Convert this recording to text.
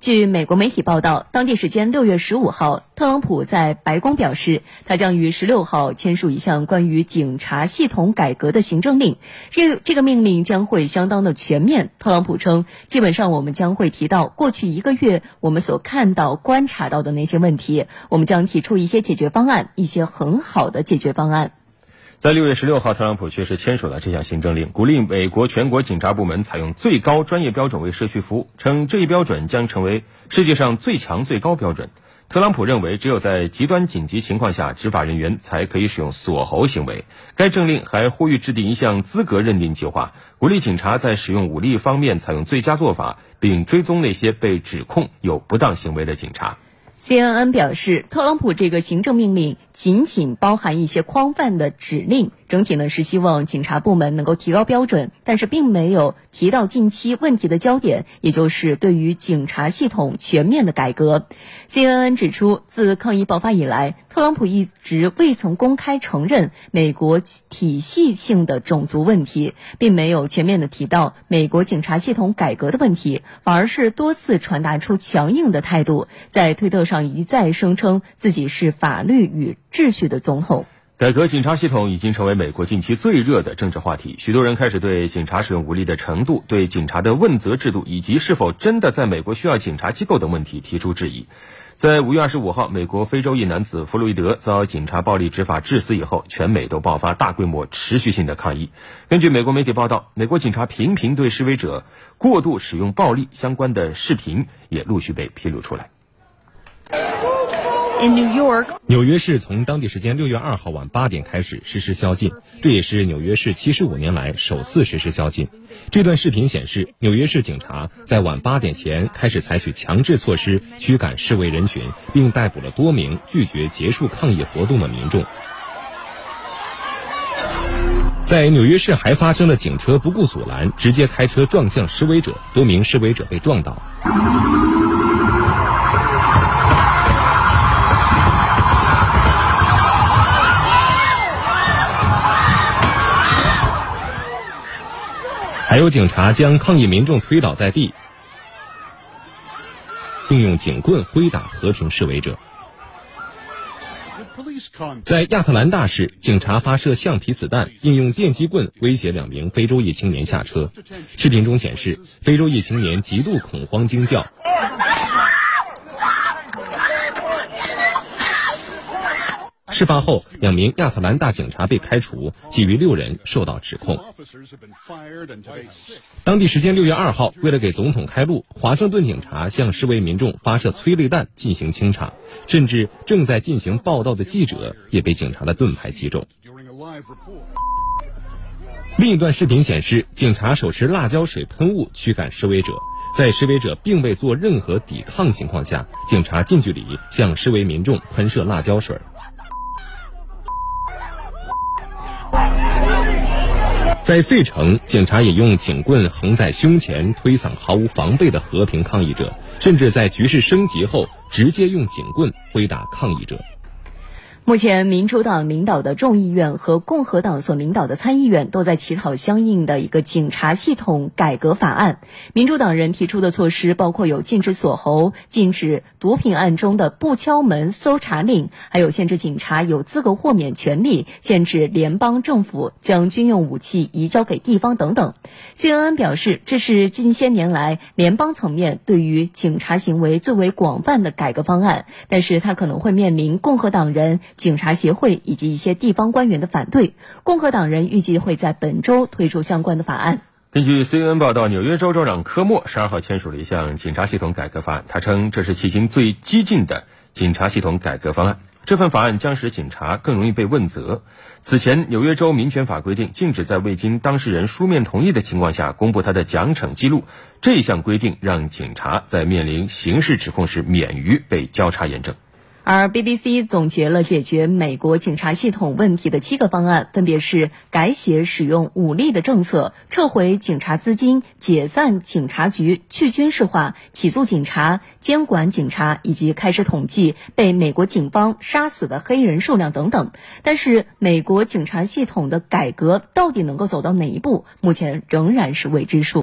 据美国媒体报道，当地时间六月十五号，特朗普在白宫表示，他将于十六号签署一项关于警察系统改革的行政令。这这个命令将会相当的全面。特朗普称，基本上我们将会提到过去一个月我们所看到、观察到的那些问题，我们将提出一些解决方案，一些很好的解决方案。在六月十六号，特朗普确实签署了这项行政令，鼓励美国全国警察部门采用最高专业标准为社区服务，称这一标准将成为世界上最强最高标准。特朗普认为，只有在极端紧急情况下，执法人员才可以使用锁喉行为。该政令还呼吁制定一项资格认定计划，鼓励警察在使用武力方面采用最佳做法，并追踪那些被指控有不当行为的警察。CNN 表示，特朗普这个行政命令仅仅包含一些宽泛的指令。整体呢是希望警察部门能够提高标准，但是并没有提到近期问题的焦点，也就是对于警察系统全面的改革。CNN 指出，自抗议爆发以来，特朗普一直未曾公开承认美国体系性的种族问题，并没有全面的提到美国警察系统改革的问题，反而是多次传达出强硬的态度，在推特上一再声称自己是法律与秩序的总统。改革警察系统已经成为美国近期最热的政治话题，许多人开始对警察使用武力的程度、对警察的问责制度以及是否真的在美国需要警察机构等问题提出质疑。在五月二十五号，美国非洲裔男子弗洛伊德遭警察暴力执法致死以后，全美都爆发大规模、持续性的抗议。根据美国媒体报道，美国警察频频对示威者过度使用暴力相关的视频也陆续被披露出来。纽约市从当地时间六月二号晚八点开始实施宵禁，这也是纽约市七十五年来首次实施宵禁。这段视频显示，纽约市警察在晚八点前开始采取强制措施驱赶示威人群，并逮捕了多名拒绝结束抗议活动的民众。在纽约市还发生了警车不顾阻拦，直接开车撞向示威者，多名示威者被撞倒。还有警察将抗议民众推倒在地，并用警棍挥打和平示威者。在亚特兰大市，警察发射橡皮子弹，并用电击棍威胁两名非洲裔青年下车。视频中显示，非洲裔青年极度恐慌惊叫。事发后，两名亚特兰大警察被开除，其余六人受到指控。当地时间六月二号，为了给总统开路，华盛顿警察向示威民众发射催泪弹进行清场，甚至正在进行报道的记者也被警察的盾牌击中。另一段视频显示，警察手持辣椒水喷雾驱赶示威者，在示威者并未做任何抵抗情况下，警察近距离向示威民众喷射辣椒水。在费城，警察也用警棍横在胸前推搡毫无防备的和平抗议者，甚至在局势升级后，直接用警棍挥打抗议者。目前，民主党领导的众议院和共和党所领导的参议院都在起草相应的一个警察系统改革法案。民主党人提出的措施包括有禁止锁喉、禁止毒品案中的不敲门搜查令，还有限制警察有资格豁免权利、限制联邦政府将军用武器移交给地方等等。CNN 表示，这是近些年来联邦层面对于警察行为最为广泛的改革方案，但是它可能会面临共和党人。警察协会以及一些地方官员的反对，共和党人预计会在本周推出相关的法案。根据 CNN 报道，纽约州州长科莫十二号签署了一项警察系统改革法案，他称这是迄今最激进的警察系统改革方案。这份法案将使警察更容易被问责。此前，纽约州民权法规定禁止在未经当事人书面同意的情况下公布他的奖惩记录，这项规定让警察在面临刑事指控时免于被交叉验证。而 BBC 总结了解决美国警察系统问题的七个方案，分别是改写使用武力的政策、撤回警察资金、解散警察局、去军事化、起诉警察、监管警察以及开始统计被美国警方杀死的黑人数量等等。但是，美国警察系统的改革到底能够走到哪一步，目前仍然是未知数。